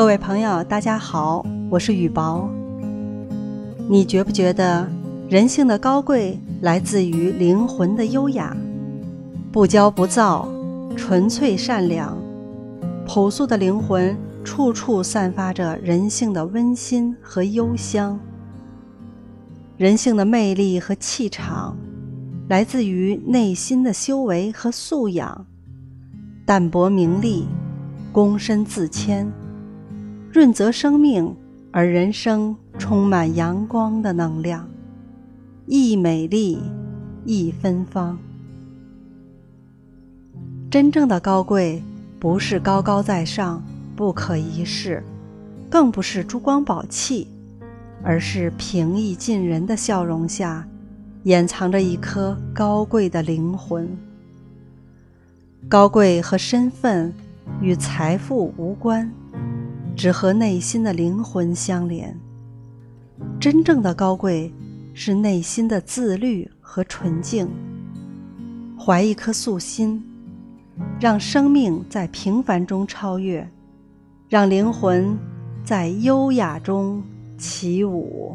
各位朋友，大家好，我是雨薄。你觉不觉得人性的高贵来自于灵魂的优雅？不骄不躁，纯粹善良，朴素的灵魂处处散发着人性的温馨和幽香。人性的魅力和气场，来自于内心的修为和素养。淡泊名利，躬身自谦。润泽生命，而人生充满阳光的能量，亦美丽，亦芬芳。真正的高贵，不是高高在上、不可一世，更不是珠光宝气，而是平易近人的笑容下，掩藏着一颗高贵的灵魂。高贵和身份与财富无关。只和内心的灵魂相连。真正的高贵是内心的自律和纯净。怀一颗素心，让生命在平凡中超越，让灵魂在优雅中起舞。